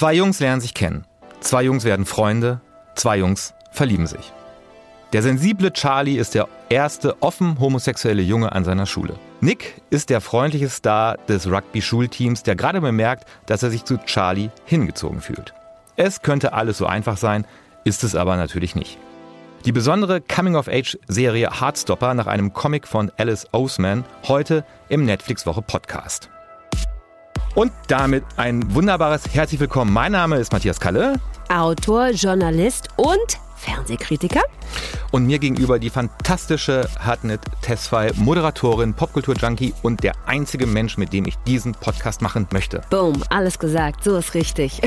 Zwei Jungs lernen sich kennen. Zwei Jungs werden Freunde. Zwei Jungs verlieben sich. Der sensible Charlie ist der erste offen homosexuelle Junge an seiner Schule. Nick ist der freundliche Star des Rugby-Schulteams, der gerade bemerkt, dass er sich zu Charlie hingezogen fühlt. Es könnte alles so einfach sein, ist es aber natürlich nicht. Die besondere Coming-of-Age-Serie Heartstopper nach einem Comic von Alice Oseman heute im Netflix-Woche-Podcast. Und damit ein wunderbares Herzlich Willkommen. Mein Name ist Matthias Kalle. Autor, Journalist und Fernsehkritiker. Und mir gegenüber die fantastische Hartnett Tesfay, Moderatorin, Popkultur-Junkie und der einzige Mensch, mit dem ich diesen Podcast machen möchte. Boom, alles gesagt, so ist richtig.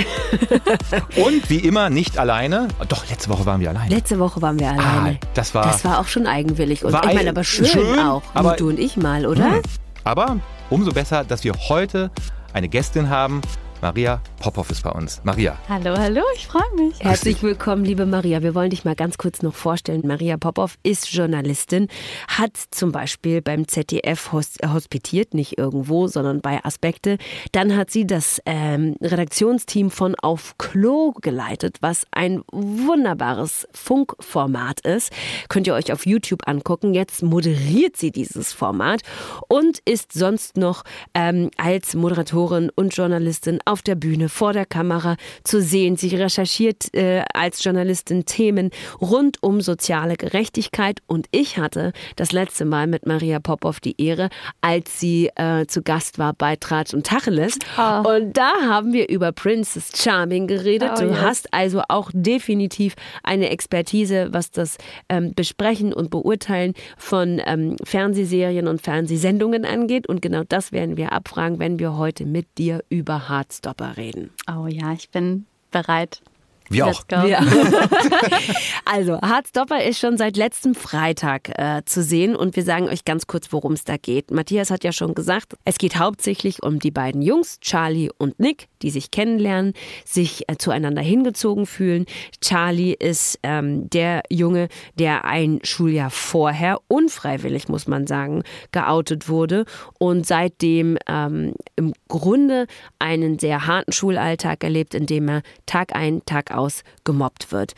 und wie immer nicht alleine. Doch, letzte Woche waren wir alleine. Letzte Woche waren wir alleine. Ah, das war. Das war auch schon eigenwillig. Und ich meine, aber schön, schön auch. Aber, du und ich mal, oder? Mh. Aber umso besser, dass wir heute eine Gästin haben, Maria Popov ist bei uns. Maria. Hallo, hallo, ich freue mich. Herzlich willkommen, liebe Maria. Wir wollen dich mal ganz kurz noch vorstellen. Maria Popov ist Journalistin, hat zum Beispiel beim ZDF hospitiert, nicht irgendwo, sondern bei Aspekte. Dann hat sie das ähm, Redaktionsteam von Auf Klo geleitet, was ein wunderbares Funkformat ist. Könnt ihr euch auf YouTube angucken. Jetzt moderiert sie dieses Format und ist sonst noch ähm, als Moderatorin und Journalistin auf der Bühne, vor der Kamera zu sehen. Sie recherchiert äh, als Journalistin Themen rund um soziale Gerechtigkeit und ich hatte das letzte Mal mit Maria Popov die Ehre, als sie äh, zu Gast war bei Tratsch und Tacheles. Oh. Und da haben wir über Princess Charming geredet. Oh, du yes. hast also auch definitiv eine Expertise, was das ähm, Besprechen und Beurteilen von ähm, Fernsehserien und Fernsehsendungen angeht. Und genau das werden wir abfragen, wenn wir heute mit dir über Harz Heartstopper reden. Oh ja, ich bin bereit. Wir auch. Ja. also, Hardstopper ist schon seit letztem Freitag äh, zu sehen und wir sagen euch ganz kurz, worum es da geht. Matthias hat ja schon gesagt, es geht hauptsächlich um die beiden Jungs, Charlie und Nick, die sich kennenlernen, sich äh, zueinander hingezogen fühlen. Charlie ist ähm, der Junge, der ein Schuljahr vorher, unfreiwillig muss man sagen, geoutet wurde und seitdem ähm, im Grunde einen sehr harten Schulalltag erlebt, in dem er Tag ein, Tag aus gemobbt wird.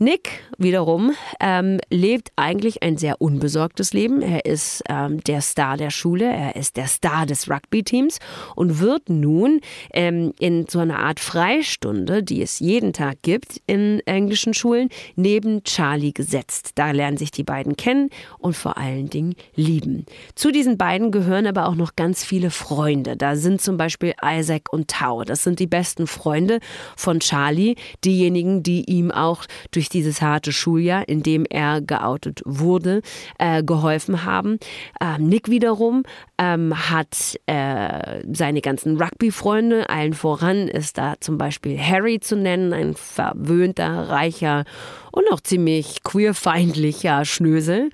Nick wiederum ähm, lebt eigentlich ein sehr unbesorgtes Leben. Er ist ähm, der Star der Schule, er ist der Star des Rugby-Teams und wird nun ähm, in so einer Art Freistunde, die es jeden Tag gibt in englischen Schulen, neben Charlie gesetzt. Da lernen sich die beiden kennen und vor allen Dingen lieben. Zu diesen beiden gehören aber auch noch ganz viele Freunde. Da sind zum Beispiel Isaac und Tau. Das sind die besten Freunde von Charlie, diejenigen, die ihm auch durch durch dieses harte Schuljahr, in dem er geoutet wurde, äh, geholfen haben. Ähm, Nick wiederum ähm, hat äh, seine ganzen Rugby-Freunde, allen voran ist da zum Beispiel Harry zu nennen, ein verwöhnter, reicher und auch ziemlich queerfeindlicher Schnösel.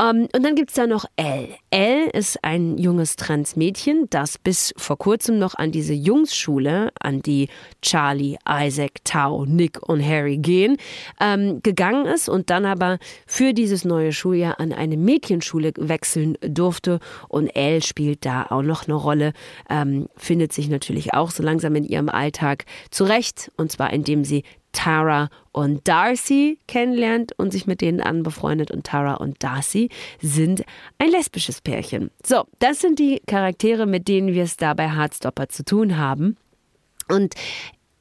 Ähm, und dann gibt es da noch Elle. Elle ist ein junges Transmädchen, das bis vor kurzem noch an diese Jungsschule, an die Charlie, Isaac, Tao, Nick und Harry gehen, ähm, gegangen ist und dann aber für dieses neue Schuljahr an eine Mädchenschule wechseln durfte. Und Elle spielt da auch noch eine Rolle, ähm, findet sich natürlich auch so langsam in ihrem Alltag zurecht. Und zwar indem sie Tara und Darcy kennenlernt und sich mit denen anbefreundet. Und Tara und Darcy sind ein lesbisches Pärchen. So, das sind die Charaktere, mit denen wir es da bei Heartstopper zu tun haben. Und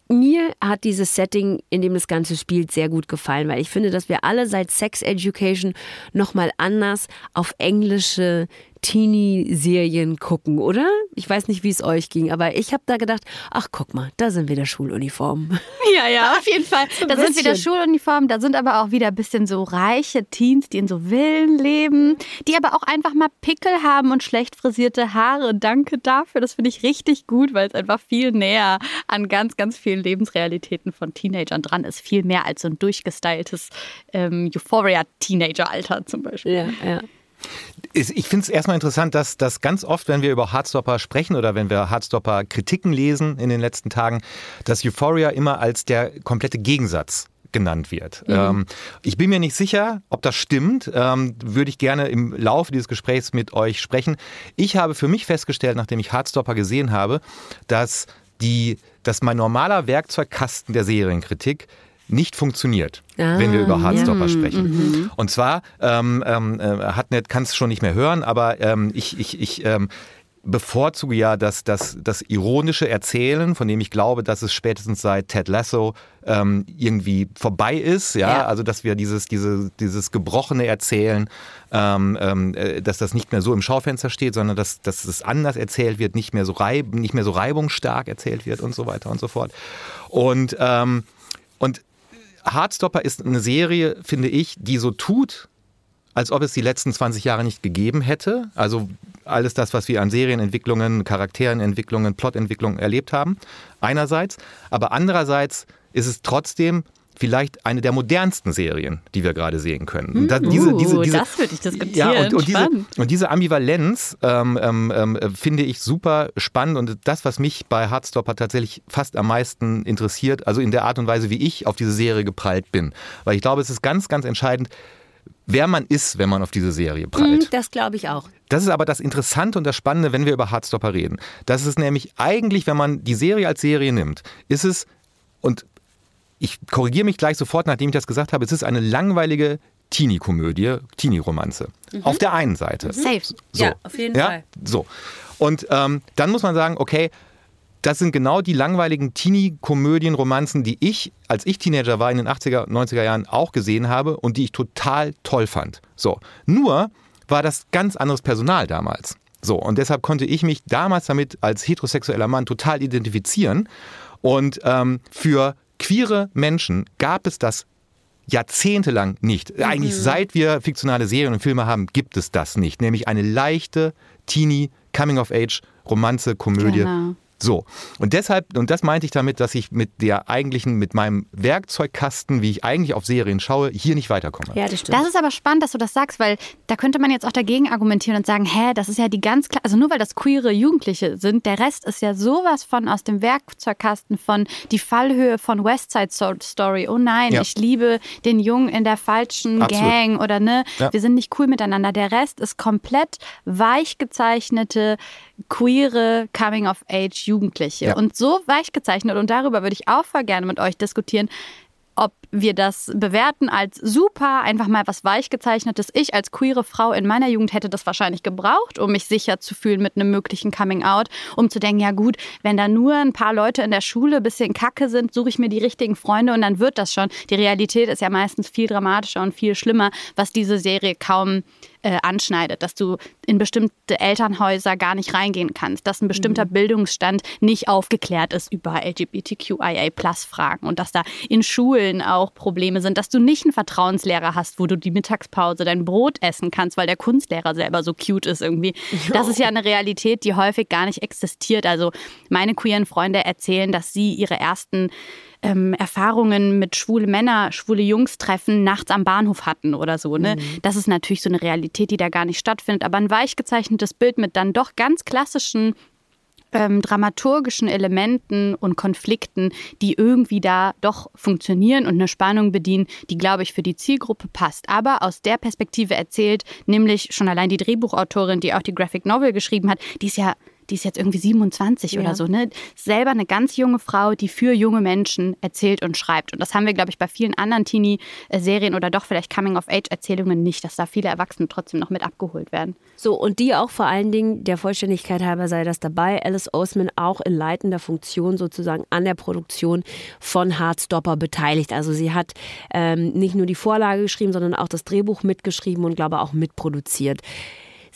mir hat dieses Setting, in dem das Ganze spielt, sehr gut gefallen, weil ich finde, dass wir alle seit Sex Education nochmal anders auf englische Teenie-Serien gucken, oder? Ich weiß nicht, wie es euch ging, aber ich habe da gedacht, ach guck mal, da sind wieder Schuluniformen. Ja, ja, auf jeden Fall. da bisschen. sind wieder Schuluniformen, da sind aber auch wieder ein bisschen so reiche Teens, die in so Villen leben, die aber auch einfach mal Pickel haben und schlecht frisierte Haare. Danke dafür, das finde ich richtig gut, weil es einfach viel näher an ganz, ganz vielen Lebensrealitäten von Teenagern dran ist. Viel mehr als so ein durchgestyltes ähm, Euphoria-Teenager-Alter zum Beispiel. Ja, ja. Ich finde es erstmal interessant, dass das ganz oft, wenn wir über Hardstopper sprechen oder wenn wir Hardstopper Kritiken lesen in den letzten Tagen, dass Euphoria immer als der komplette Gegensatz genannt wird. Mhm. Ähm, ich bin mir nicht sicher, ob das stimmt. Ähm, würde ich gerne im Laufe dieses Gesprächs mit euch sprechen. Ich habe für mich festgestellt, nachdem ich Hardstopper gesehen habe, dass die dass mein normaler Werkzeugkasten der Serienkritik nicht funktioniert, ah, wenn wir über Hardstopper ja. sprechen. Mhm. Und zwar, ähm, ähm, äh, Hartnett kann es schon nicht mehr hören, aber ähm, ich, ich, ich ähm, bevorzuge ja das, das, das ironische Erzählen, von dem ich glaube, dass es spätestens seit Ted Lasso ähm, irgendwie vorbei ist. Ja? ja? also dass wir dieses, diese, dieses gebrochene Erzählen, ähm, ähm, äh, dass das nicht mehr so im Schaufenster steht, sondern dass, dass es anders erzählt wird, nicht mehr so reib, nicht mehr so reibungsstark erzählt wird und so weiter und so fort. Und ähm, und Hardstopper ist eine Serie, finde ich, die so tut, als ob es die letzten 20 Jahre nicht gegeben hätte. Also alles das, was wir an Serienentwicklungen, Charakterenentwicklungen, Plotentwicklungen erlebt haben, einerseits. Aber andererseits ist es trotzdem vielleicht eine der modernsten Serien, die wir gerade sehen können. Hm, das, diese, diese, diese, das würde ich diskutieren. Ja, und, und, diese, und diese, Ambivalenz ähm, ähm, ähm, finde ich super spannend und das, was mich bei Hardstopper tatsächlich fast am meisten interessiert, also in der Art und Weise, wie ich auf diese Serie geprallt bin. Weil ich glaube, es ist ganz, ganz entscheidend, wer man ist, wenn man auf diese Serie prallt. Hm, das glaube ich auch. Das ist aber das Interessante und das Spannende, wenn wir über Hardstopper reden. Das ist nämlich eigentlich, wenn man die Serie als Serie nimmt, ist es, und ich korrigiere mich gleich sofort, nachdem ich das gesagt habe, es ist eine langweilige Teenie-Komödie, Teenie-Romanze. Mhm. Auf der einen Seite. Mhm. Safe. So. Ja, auf jeden ja? Fall. So. Und ähm, dann muss man sagen, okay, das sind genau die langweiligen Teenie-Komödien, Romanzen, die ich, als ich Teenager war, in den 80er, 90er Jahren auch gesehen habe und die ich total toll fand. So. Nur war das ganz anderes Personal damals. So. Und deshalb konnte ich mich damals damit als heterosexueller Mann total identifizieren. Und ähm, für queere Menschen gab es das jahrzehntelang nicht. Eigentlich mhm. seit wir fiktionale Serien und Filme haben, gibt es das nicht. Nämlich eine leichte Teenie Coming-of-Age Romanze, Komödie. Genau. So. Und deshalb, und das meinte ich damit, dass ich mit der eigentlichen, mit meinem Werkzeugkasten, wie ich eigentlich auf Serien schaue, hier nicht weiterkomme. Ja, das stimmt. Das ist aber spannend, dass du das sagst, weil da könnte man jetzt auch dagegen argumentieren und sagen, hä, das ist ja die ganz klar, also nur weil das queere Jugendliche sind, der Rest ist ja sowas von aus dem Werkzeugkasten von die Fallhöhe von West Side Story. Oh nein, ja. ich liebe den Jungen in der falschen Absolut. Gang oder ne, ja. wir sind nicht cool miteinander. Der Rest ist komplett weich gezeichnete queere Coming-of-Age-Jugendliche. Ja. Und so weich gezeichnet, und darüber würde ich auch voll gerne mit euch diskutieren, ob wir das bewerten als super, einfach mal was weichgezeichnetes. Ich als queere Frau in meiner Jugend hätte das wahrscheinlich gebraucht, um mich sicher zu fühlen mit einem möglichen Coming Out, um zu denken, ja gut, wenn da nur ein paar Leute in der Schule ein bisschen kacke sind, suche ich mir die richtigen Freunde und dann wird das schon. Die Realität ist ja meistens viel dramatischer und viel schlimmer, was diese Serie kaum äh, anschneidet, dass du in bestimmte Elternhäuser gar nicht reingehen kannst, dass ein bestimmter mhm. Bildungsstand nicht aufgeklärt ist über LGBTQIA-Plus-Fragen und dass da in Schulen auch Probleme sind, dass du nicht einen Vertrauenslehrer hast, wo du die Mittagspause dein Brot essen kannst, weil der Kunstlehrer selber so cute ist irgendwie. Jo. Das ist ja eine Realität, die häufig gar nicht existiert. Also meine queeren Freunde erzählen, dass sie ihre ersten ähm, Erfahrungen mit schwule Männer, schwule Jungs treffen nachts am Bahnhof hatten oder so. Ne? Mhm. Das ist natürlich so eine Realität, die da gar nicht stattfindet. Aber ein weich gezeichnetes Bild mit dann doch ganz klassischen ähm, dramaturgischen Elementen und Konflikten, die irgendwie da doch funktionieren und eine Spannung bedienen, die, glaube ich, für die Zielgruppe passt. Aber aus der Perspektive erzählt, nämlich schon allein die Drehbuchautorin, die auch die Graphic Novel geschrieben hat, die ist ja die ist jetzt irgendwie 27 ja. oder so, ne? Selber eine ganz junge Frau, die für junge Menschen erzählt und schreibt. Und das haben wir, glaube ich, bei vielen anderen Teenie-Serien oder doch vielleicht Coming-of-Age-Erzählungen nicht, dass da viele Erwachsene trotzdem noch mit abgeholt werden. So, und die auch vor allen Dingen, der Vollständigkeit halber sei das dabei, Alice Oseman auch in leitender Funktion sozusagen an der Produktion von Hardstopper beteiligt. Also sie hat ähm, nicht nur die Vorlage geschrieben, sondern auch das Drehbuch mitgeschrieben und glaube auch mitproduziert.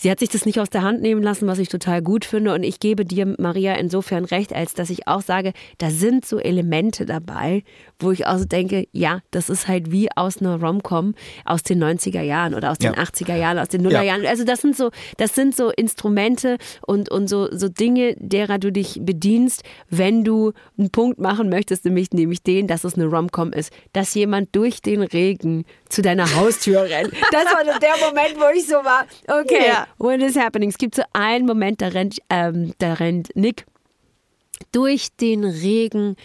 Sie hat sich das nicht aus der Hand nehmen lassen, was ich total gut finde. Und ich gebe dir, Maria, insofern recht, als dass ich auch sage, da sind so Elemente dabei, wo ich auch so denke, ja, das ist halt wie aus einer Rom-Com aus den 90er Jahren oder aus den ja. 80er Jahren, aus den 0er Jahren. Ja. Also das sind so, das sind so Instrumente und, und so, so Dinge, derer du dich bedienst, wenn du einen Punkt machen möchtest, nämlich, nämlich den, dass es eine Rom-Com ist, dass jemand durch den Regen zu deiner Haustür rennt. Das war der Moment, wo ich so war, okay, ja. What is happening? Es gibt so einen Moment, da rennt, ähm, da rennt Nick durch den Regen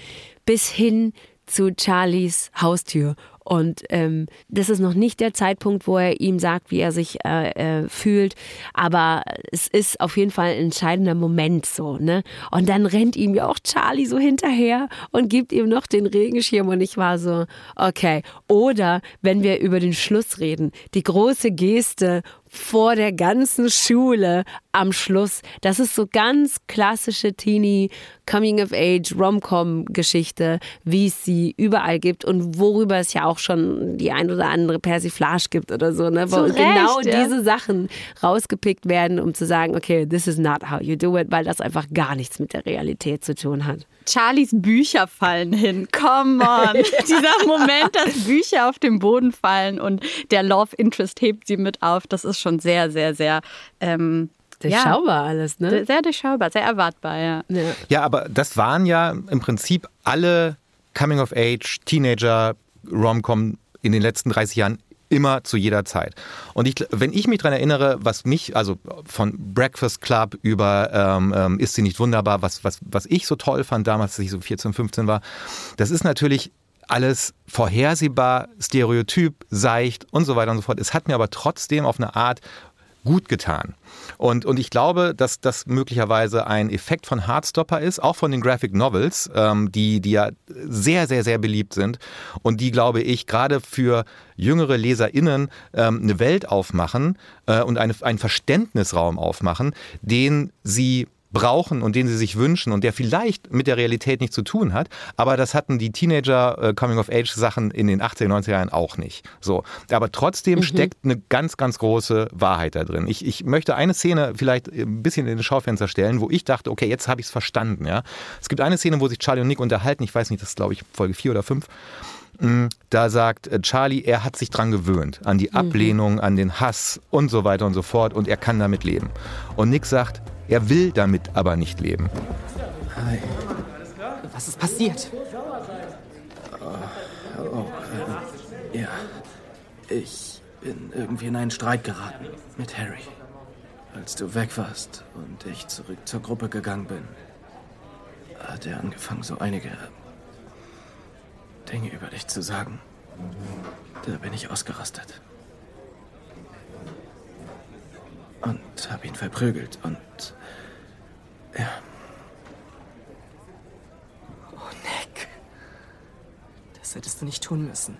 bis hin zu Charlies Haustür. Und ähm, das ist noch nicht der Zeitpunkt, wo er ihm sagt, wie er sich äh, äh, fühlt. Aber es ist auf jeden Fall ein entscheidender Moment so. Ne? Und dann rennt ihm ja auch Charlie so hinterher und gibt ihm noch den Regenschirm. Und ich war so, okay. Oder wenn wir über den Schluss reden, die große Geste, vor der ganzen Schule am Schluss. Das ist so ganz klassische Teenie Coming of Age Rom-Com Geschichte, wie es sie überall gibt und worüber es ja auch schon die ein oder andere Persiflage gibt oder so, ne? Wo Recht, genau ja. diese Sachen rausgepickt werden, um zu sagen, okay, this is not how you do it, weil das einfach gar nichts mit der Realität zu tun hat. Charlies Bücher fallen hin. Come on. Dieser Moment, dass Bücher auf den Boden fallen und der Love Interest hebt sie mit auf, das ist schon sehr, sehr, sehr ähm, Durchschaubar alles, ne? Sehr durchschaubar, sehr erwartbar, ja. Ja. Ja, aber das waren ja im Prinzip alle Coming-of-Age, Teenager, Rom-Com in den letzten 30 Jahren immer zu jeder Zeit. Und ich, wenn ich mich daran erinnere, was mich, also von Breakfast Club über ähm, ähm, Ist sie nicht wunderbar, was, was, was ich so toll fand damals, als ich so 14, 15 war, das ist natürlich alles vorhersehbar, stereotyp, seicht und so weiter und so fort. Es hat mir aber trotzdem auf eine Art gut getan. Und, und ich glaube, dass das möglicherweise ein Effekt von Heartstopper ist, auch von den Graphic Novels, ähm, die, die ja sehr, sehr, sehr beliebt sind und die, glaube ich, gerade für jüngere LeserInnen ähm, eine Welt aufmachen äh, und eine, einen Verständnisraum aufmachen, den sie brauchen und den sie sich wünschen und der vielleicht mit der Realität nichts zu tun hat, aber das hatten die Teenager äh, Coming of Age Sachen in den 80er, 90er Jahren auch nicht. So, aber trotzdem steckt eine ganz ganz große Wahrheit da drin. Ich, ich möchte eine Szene vielleicht ein bisschen in das Schaufenster stellen, wo ich dachte, okay, jetzt habe ich es verstanden, ja. Es gibt eine Szene, wo sich Charlie und Nick unterhalten, ich weiß nicht, das ist glaube ich Folge 4 oder 5. Da sagt äh, Charlie, er hat sich dran gewöhnt, an die Ablehnung, an den Hass und so weiter und so fort und er kann damit leben. Und Nick sagt, er will damit aber nicht leben. Hi. Was ist passiert? Oh, äh, ja. Ich bin irgendwie in einen Streit geraten mit Harry. Als du weg warst und ich zurück zur Gruppe gegangen bin, hat er angefangen, so einige Dinge über dich zu sagen. Da bin ich ausgerastet. Und hab ihn verprügelt und. Ja. Oh, Nick. Das hättest du nicht tun müssen.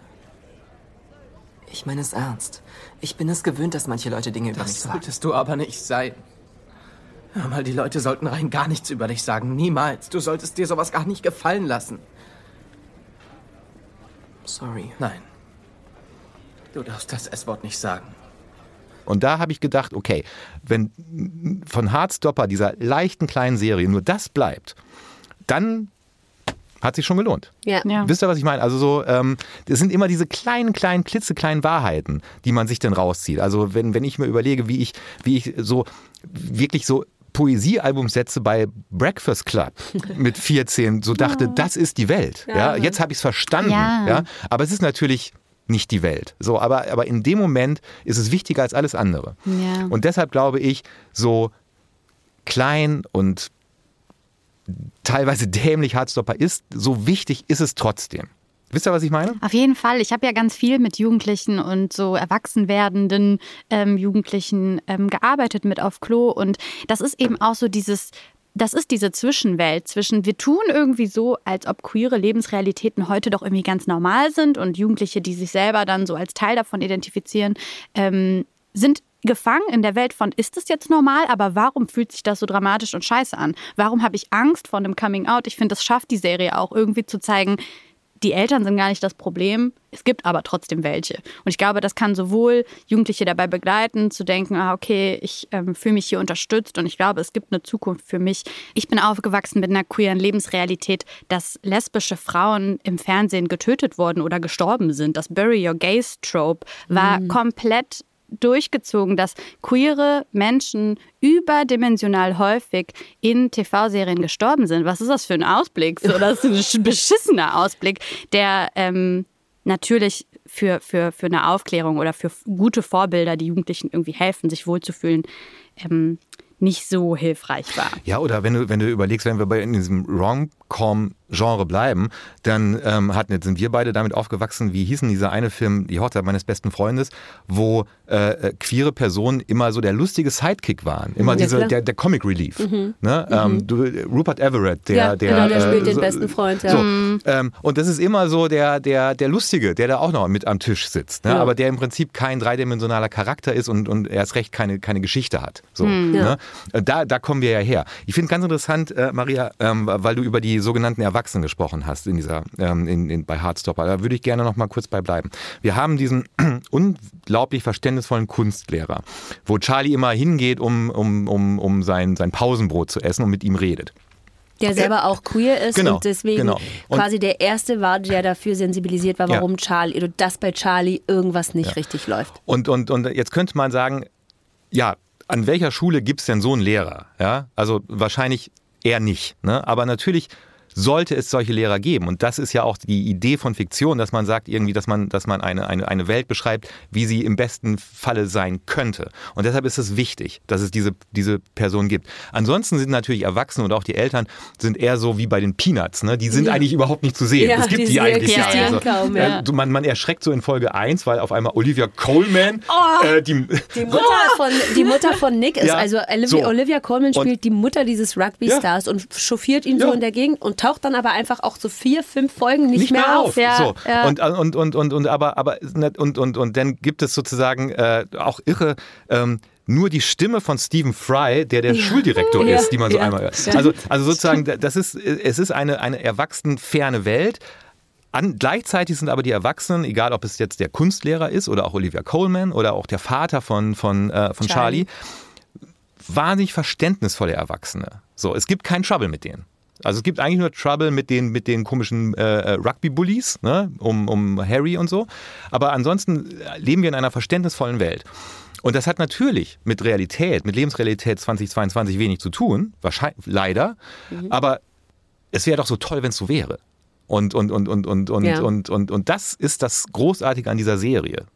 Ich meine es ernst. Ich bin es gewöhnt, dass manche Leute Dinge über mich Das sagen. solltest du aber nicht sein. Hör mal, die Leute sollten rein gar nichts über dich sagen. Niemals. Du solltest dir sowas gar nicht gefallen lassen. Sorry. Nein. Du darfst das S-Wort nicht sagen. Und da habe ich gedacht, okay, wenn von Heartstopper, dieser leichten kleinen Serie, nur das bleibt, dann hat sich schon gelohnt. Ja. Ja. Wisst ihr, was ich meine? Also so, ähm, das sind immer diese kleinen, kleinen, klitzekleinen Wahrheiten, die man sich dann rauszieht. Also wenn, wenn ich mir überlege, wie ich, wie ich so wirklich so Poesiealbumsätze bei Breakfast Club mit 14 so dachte, das ist die Welt. Ja, jetzt habe ich es verstanden. Ja. Ja. aber es ist natürlich nicht die Welt. So, aber, aber in dem Moment ist es wichtiger als alles andere. Ja. Und deshalb glaube ich, so klein und teilweise dämlich Hardstopper ist, so wichtig ist es trotzdem. Wisst ihr, was ich meine? Auf jeden Fall. Ich habe ja ganz viel mit Jugendlichen und so erwachsen werdenden ähm, Jugendlichen ähm, gearbeitet mit auf Klo. Und das ist eben auch so dieses. Das ist diese Zwischenwelt zwischen, wir tun irgendwie so, als ob queere Lebensrealitäten heute doch irgendwie ganz normal sind und Jugendliche, die sich selber dann so als Teil davon identifizieren, ähm, sind gefangen in der Welt von, ist das jetzt normal, aber warum fühlt sich das so dramatisch und scheiße an? Warum habe ich Angst vor einem Coming Out? Ich finde, das schafft die Serie auch irgendwie zu zeigen, die Eltern sind gar nicht das Problem, es gibt aber trotzdem welche. Und ich glaube, das kann sowohl Jugendliche dabei begleiten, zu denken, ah, okay, ich ähm, fühle mich hier unterstützt und ich glaube, es gibt eine Zukunft für mich. Ich bin aufgewachsen mit einer queeren Lebensrealität, dass lesbische Frauen im Fernsehen getötet wurden oder gestorben sind. Das Bury Your Gays Trope war komplett durchgezogen, dass queere Menschen überdimensional häufig in TV-Serien gestorben sind. Was ist das für ein Ausblick? So, das ist ein sch- beschissener Ausblick, der ähm, natürlich für, für, für eine Aufklärung oder für gute Vorbilder, die Jugendlichen irgendwie helfen, sich wohlzufühlen, ähm, nicht so hilfreich war. Ja, oder wenn du, wenn du überlegst, wenn wir bei in diesem Rom-Com-Genre bleiben, dann ähm, hatten, sind wir beide damit aufgewachsen, wie hieß denn dieser eine Film, Die Hochzeit meines besten Freundes, wo äh, äh queere Personen immer so der lustige Sidekick waren. Immer ja, diese, der, der Comic Relief. Mhm. Ne? Mhm. Ähm, du, Rupert Everett, der, ja, der, genau, der spielt äh, den besten Freund. Ja. So, mhm. ähm, und das ist immer so der, der, der Lustige, der da auch noch mit am Tisch sitzt. Ne? Aber der im Prinzip kein dreidimensionaler Charakter ist und, und erst recht keine, keine Geschichte hat. So, mhm. ne? Äh, da, da kommen wir ja her. Ich finde ganz interessant, äh, Maria, ähm, weil du über die sogenannten Erwachsenen gesprochen hast in dieser, ähm, in, in, bei Hardstopper. Da würde ich gerne noch mal kurz bei bleiben. Wir haben diesen unglaublich verständnisvollen Kunstlehrer, wo Charlie immer hingeht, um, um, um, um sein, sein Pausenbrot zu essen und mit ihm redet. Der selber auch queer ist genau, und deswegen genau. und quasi der Erste war, der dafür sensibilisiert war, warum ja. Charlie oder dass bei Charlie irgendwas nicht ja. richtig läuft. Und, und, und jetzt könnte man sagen, ja, an welcher Schule gibt es denn so einen Lehrer? Ja, also wahrscheinlich eher nicht. Ne? Aber natürlich sollte es solche Lehrer geben. Und das ist ja auch die Idee von Fiktion, dass man sagt irgendwie, dass man, dass man eine, eine, eine Welt beschreibt, wie sie im besten Falle sein könnte. Und deshalb ist es wichtig, dass es diese, diese Person gibt. Ansonsten sind natürlich Erwachsene und auch die Eltern sind eher so wie bei den Peanuts. Ne? Die sind ja. eigentlich überhaupt nicht zu sehen. Ja, es gibt die, die eigentlich ja, ja. Also, kaum, ja. Äh, man, man erschreckt so in Folge 1, weil auf einmal Olivia Coleman oh, äh, die, die, Mutter von, die Mutter von Nick ist. Also Olivia, so. Olivia Coleman spielt und, die Mutter dieses Rugby-Stars und chauffiert ihn so in der Gegend und taucht dann aber einfach auch so vier, fünf Folgen nicht, nicht mehr, mehr, auf. auf. Ja, so. ja. Und, und, und, und, und, aber, aber, und, und, und dann gibt es sozusagen äh, auch irre, ähm, nur die Stimme von Stephen Fry, der der ja. Schuldirektor ja. ist, die man so einmal hört. Also, also sozusagen, das ist, es ist eine, eine erwachsen ferne Welt. An, gleichzeitig sind aber die Erwachsenen, egal ob es jetzt der Kunstlehrer ist oder auch Olivia Coleman oder auch der Vater von, von, äh, von Charlie. Charlie, wahnsinnig verständnisvolle Erwachsene. So, es gibt keinen Trouble mit denen. Also es gibt eigentlich nur Trouble mit den, mit den komischen äh, äh, Rugby-Bullies, ne? um, um Harry und so. Aber ansonsten leben wir in einer verständnisvollen Welt. Und das hat natürlich mit Realität, mit Lebensrealität 2022 wenig zu tun, wahrscheinlich, leider. Mhm. Aber es wäre doch so toll, wenn es so wäre. Und, und, und, und, und, und, ja. und, und, und das ist das Großartige an dieser Serie.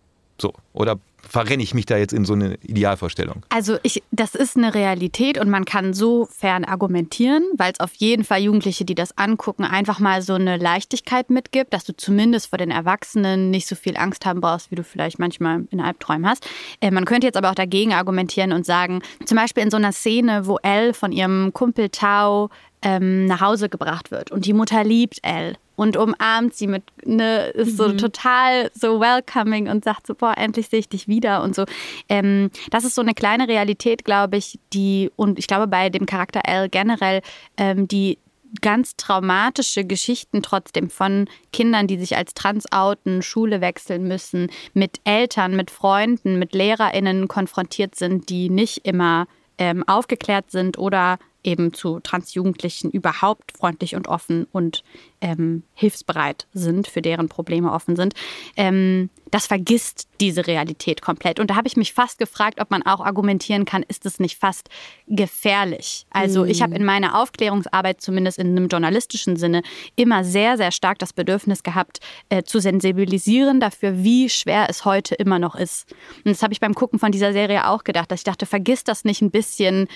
So, oder verrenne ich mich da jetzt in so eine Idealvorstellung? Also ich, das ist eine Realität und man kann so fern argumentieren, weil es auf jeden Fall Jugendliche, die das angucken, einfach mal so eine Leichtigkeit mitgibt, dass du zumindest vor den Erwachsenen nicht so viel Angst haben brauchst, wie du vielleicht manchmal in Albträumen hast. Äh, man könnte jetzt aber auch dagegen argumentieren und sagen, zum Beispiel in so einer Szene, wo Elle von ihrem Kumpel Tao ähm, nach Hause gebracht wird und die Mutter liebt Elle und umarmt sie mit, ne, ist so mhm. total so welcoming und sagt so, boah, endlich sehe ich dich wieder und so. Ähm, das ist so eine kleine Realität, glaube ich, die, und ich glaube bei dem Charakter L generell, ähm, die ganz traumatische Geschichten trotzdem von Kindern, die sich als trans outen, Schule wechseln müssen, mit Eltern, mit Freunden, mit LehrerInnen konfrontiert sind, die nicht immer ähm, aufgeklärt sind oder eben zu Transjugendlichen überhaupt freundlich und offen und ähm, hilfsbereit sind, für deren Probleme offen sind, ähm, das vergisst diese Realität komplett. Und da habe ich mich fast gefragt, ob man auch argumentieren kann, ist es nicht fast gefährlich? Also ich habe in meiner Aufklärungsarbeit, zumindest in einem journalistischen Sinne, immer sehr, sehr stark das Bedürfnis gehabt, äh, zu sensibilisieren dafür, wie schwer es heute immer noch ist. Und das habe ich beim Gucken von dieser Serie auch gedacht, dass ich dachte, vergiss das nicht ein bisschen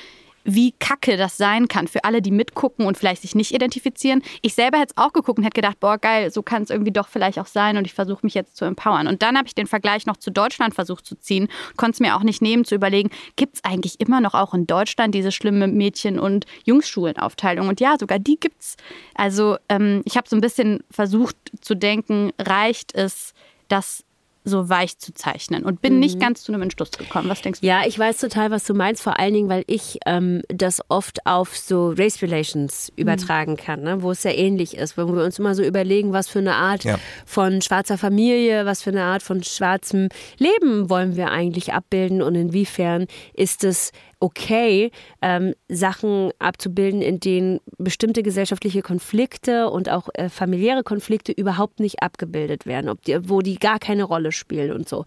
wie kacke das sein kann für alle, die mitgucken und vielleicht sich nicht identifizieren. Ich selber hätte es auch geguckt und hätte gedacht, boah, geil, so kann es irgendwie doch vielleicht auch sein und ich versuche mich jetzt zu empowern. Und dann habe ich den Vergleich noch zu Deutschland versucht zu ziehen, konnte es mir auch nicht nehmen, zu überlegen, gibt es eigentlich immer noch auch in Deutschland diese schlimme Mädchen- und Jungsschulenaufteilung? Und ja, sogar die gibt es. Also ähm, ich habe so ein bisschen versucht zu denken, reicht es, dass so weich zu zeichnen und bin mhm. nicht ganz zu einem Entschluss gekommen. Was denkst du? Ja, ich weiß total, was du meinst, vor allen Dingen, weil ich ähm, das oft auf so Race Relations übertragen mhm. kann, ne? wo es sehr ähnlich ist, wo wir uns immer so überlegen, was für eine Art ja. von schwarzer Familie, was für eine Art von schwarzem Leben wollen wir eigentlich abbilden und inwiefern ist es okay, ähm, Sachen abzubilden, in denen bestimmte gesellschaftliche Konflikte und auch äh, familiäre Konflikte überhaupt nicht abgebildet werden, ob die, wo die gar keine Rolle spielen und so.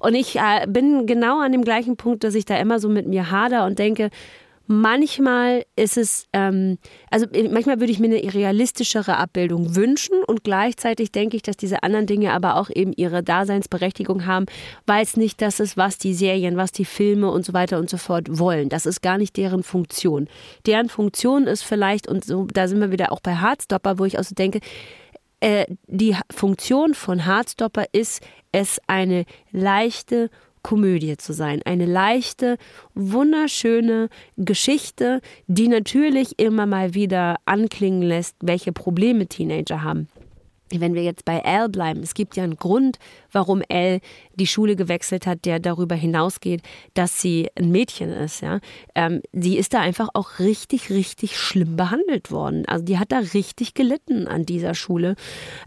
Und ich äh, bin genau an dem gleichen Punkt, dass ich da immer so mit mir hader und denke, Manchmal ist es, ähm, also manchmal würde ich mir eine realistischere Abbildung wünschen und gleichzeitig denke ich, dass diese anderen Dinge aber auch eben ihre Daseinsberechtigung haben, weil es nicht das ist, was die Serien, was die Filme und so weiter und so fort wollen. Das ist gar nicht deren Funktion. Deren Funktion ist vielleicht, und so, da sind wir wieder auch bei Hardstopper, wo ich auch so denke, äh, die Funktion von Hardstopper ist es eine leichte Komödie zu sein. Eine leichte, wunderschöne Geschichte, die natürlich immer mal wieder anklingen lässt, welche Probleme Teenager haben wenn wir jetzt bei Al bleiben, es gibt ja einen Grund, warum Al die Schule gewechselt hat, der darüber hinausgeht, dass sie ein Mädchen ist. Ja, ähm, sie ist da einfach auch richtig, richtig schlimm behandelt worden. Also die hat da richtig gelitten an dieser Schule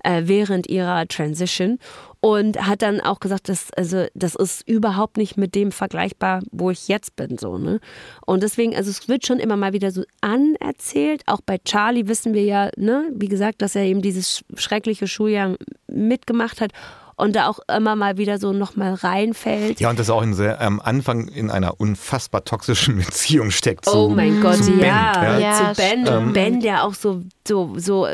äh, während ihrer Transition und hat dann auch gesagt, dass, also, das ist überhaupt nicht mit dem vergleichbar, wo ich jetzt bin. So, ne? Und deswegen, also es wird schon immer mal wieder so anerzählt. Auch bei Charlie wissen wir ja, ne, wie gesagt, dass er eben dieses schreckliche Schuljahr mitgemacht hat und da auch immer mal wieder so nochmal reinfällt. Ja, und das auch in sehr, am Anfang in einer unfassbar toxischen Beziehung steckt. Zu, oh mein Gott, ja. Ben, ja. ja. Zu Ben, ähm, Ben, der auch so, so, so,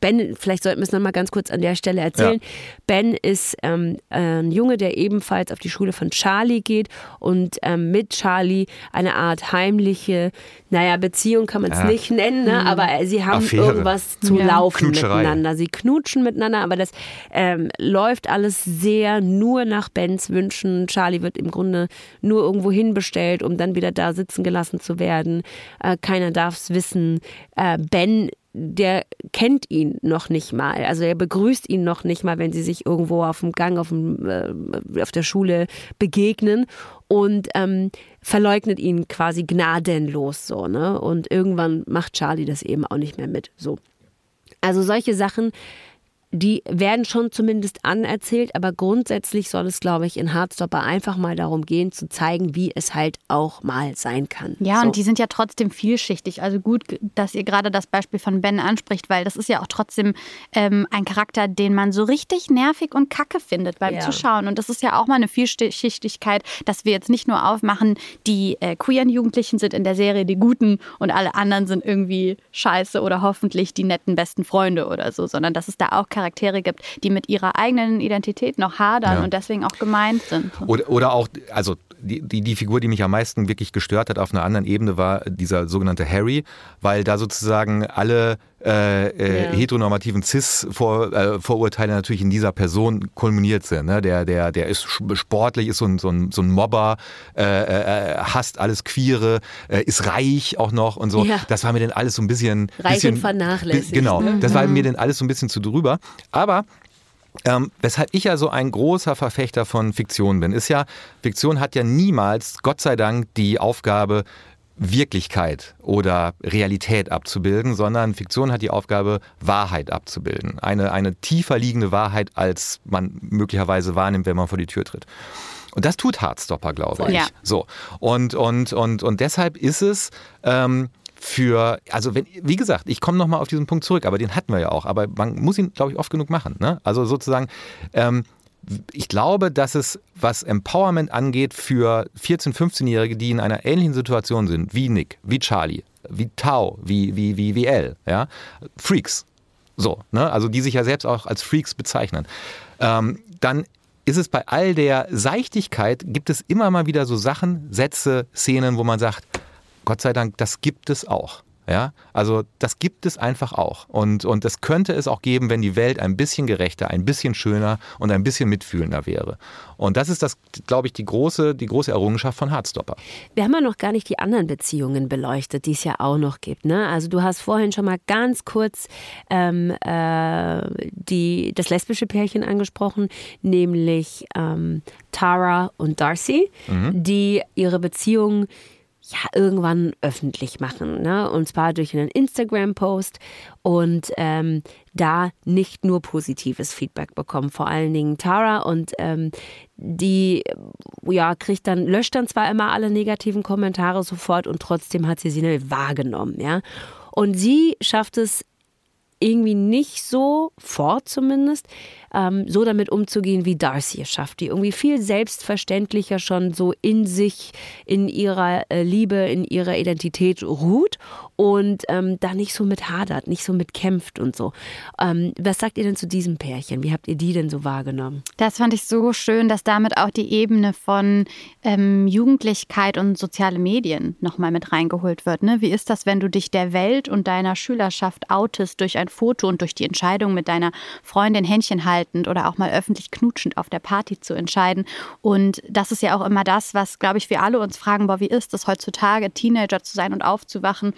Ben, vielleicht sollten wir es nochmal ganz kurz an der Stelle erzählen. Ja. Ben ist ähm, ein Junge, der ebenfalls auf die Schule von Charlie geht und ähm, mit Charlie eine Art heimliche, naja, Beziehung kann man es ja. nicht nennen, ne? Mhm. aber sie haben Affäre. irgendwas zu laufen miteinander. Sie knutschen miteinander, aber das ähm, läuft alles sehr nur nach Bens Wünschen. Charlie wird im Grunde nur irgendwo hinbestellt, um dann wieder da sitzen gelassen zu werden. Äh, keiner darf es wissen. Äh, ben der kennt ihn noch nicht mal. Also er begrüßt ihn noch nicht mal, wenn sie sich irgendwo auf dem Gang, auf, dem, äh, auf der Schule begegnen und ähm, verleugnet ihn quasi gnadenlos so. Ne? Und irgendwann macht Charlie das eben auch nicht mehr mit. So. Also solche Sachen die werden schon zumindest anerzählt, aber grundsätzlich soll es, glaube ich, in Hardstopper einfach mal darum gehen, zu zeigen, wie es halt auch mal sein kann. Ja, so. und die sind ja trotzdem vielschichtig. Also gut, dass ihr gerade das Beispiel von Ben anspricht, weil das ist ja auch trotzdem ähm, ein Charakter, den man so richtig nervig und kacke findet beim ja. Zuschauen. Und das ist ja auch mal eine Vielschichtigkeit, dass wir jetzt nicht nur aufmachen, die äh, queeren Jugendlichen sind in der Serie die Guten und alle anderen sind irgendwie scheiße oder hoffentlich die netten besten Freunde oder so, sondern dass es da auch Charaktere gibt, die mit ihrer eigenen Identität noch hadern ja. und deswegen auch gemeint sind. Oder, oder auch, also die, die, die, Figur, die mich am meisten wirklich gestört hat auf einer anderen Ebene, war dieser sogenannte Harry, weil da sozusagen alle äh, äh, ja. heteronormativen Cis-Vorurteile äh, natürlich in dieser Person kulminiert sind. Ne? Der, der, der ist sportlich, ist so ein, so ein, so ein Mobber, äh, äh, hasst alles Queere, äh, ist reich auch noch und so. Ja. Das war mir dann alles so ein bisschen. Reich bisschen, und vernachlässigt. Genau, ne? das war mir dann alles so ein bisschen zu drüber. Aber ähm, weshalb ich ja so ein großer Verfechter von Fiktion bin, ist ja, Fiktion hat ja niemals, Gott sei Dank, die Aufgabe, Wirklichkeit oder Realität abzubilden, sondern Fiktion hat die Aufgabe, Wahrheit abzubilden. Eine, eine tiefer liegende Wahrheit, als man möglicherweise wahrnimmt, wenn man vor die Tür tritt. Und das tut Hardstopper, glaube ich. Ja. So. Und, und, und, und deshalb ist es ähm, für, also wenn, wie gesagt, ich komme nochmal auf diesen Punkt zurück, aber den hatten wir ja auch, aber man muss ihn, glaube ich, oft genug machen. Ne? Also sozusagen, ähm, ich glaube, dass es, was Empowerment angeht, für 14-, 15-Jährige, die in einer ähnlichen Situation sind, wie Nick, wie Charlie, wie Tao, wie, wie, wie, wie Elle, ja, Freaks, so, ne? also die sich ja selbst auch als Freaks bezeichnen, ähm, dann ist es bei all der Seichtigkeit, gibt es immer mal wieder so Sachen, Sätze, Szenen, wo man sagt, Gott sei Dank, das gibt es auch. Ja, also das gibt es einfach auch. Und, und das könnte es auch geben, wenn die Welt ein bisschen gerechter, ein bisschen schöner und ein bisschen mitfühlender wäre. Und das ist das, glaube ich, die große, die große Errungenschaft von Hardstopper. Wir haben ja noch gar nicht die anderen Beziehungen beleuchtet, die es ja auch noch gibt. Ne? Also du hast vorhin schon mal ganz kurz ähm, äh, die, das lesbische Pärchen angesprochen, nämlich ähm, Tara und Darcy, mhm. die ihre Beziehung ja, irgendwann öffentlich machen. Ne? Und zwar durch einen Instagram-Post und ähm, da nicht nur positives Feedback bekommen. Vor allen Dingen Tara und ähm, die ja, kriegt dann, löscht dann zwar immer alle negativen Kommentare sofort und trotzdem hat sie sie nicht wahrgenommen. Ja? Und sie schafft es irgendwie nicht so, fort zumindest, ähm, so damit umzugehen, wie Darcy es schafft, die irgendwie viel selbstverständlicher schon so in sich, in ihrer äh, Liebe, in ihrer Identität ruht und ähm, da nicht so mit hadert, nicht so mit kämpft und so. Ähm, was sagt ihr denn zu diesem Pärchen? Wie habt ihr die denn so wahrgenommen? Das fand ich so schön, dass damit auch die Ebene von ähm, Jugendlichkeit und soziale Medien nochmal mit reingeholt wird. Ne? Wie ist das, wenn du dich der Welt und deiner Schülerschaft outest durch ein Foto und durch die Entscheidung mit deiner Freundin Händchen haltend oder auch mal öffentlich knutschend auf der Party zu entscheiden? Und das ist ja auch immer das, was, glaube ich, wir alle uns fragen, boah, wie ist es heutzutage, Teenager zu sein und aufzuwachen?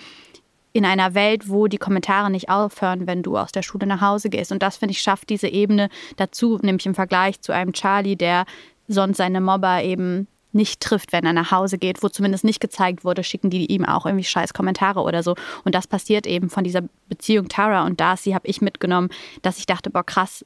in einer Welt, wo die Kommentare nicht aufhören, wenn du aus der Schule nach Hause gehst. Und das, finde ich, schafft diese Ebene dazu, nämlich im Vergleich zu einem Charlie, der sonst seine Mobber eben nicht trifft, wenn er nach Hause geht, wo zumindest nicht gezeigt wurde, schicken die ihm auch irgendwie scheiß Kommentare oder so. Und das passiert eben von dieser Beziehung Tara und Darcy habe ich mitgenommen, dass ich dachte, boah krass,